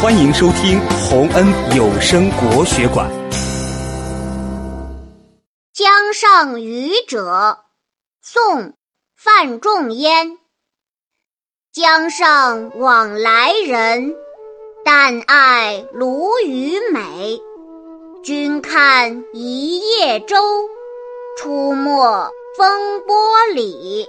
欢迎收听洪恩有声国学馆。江上渔者宋范仲淹。江上往来人但爱鲈鱼美。君看一叶舟出没风波里。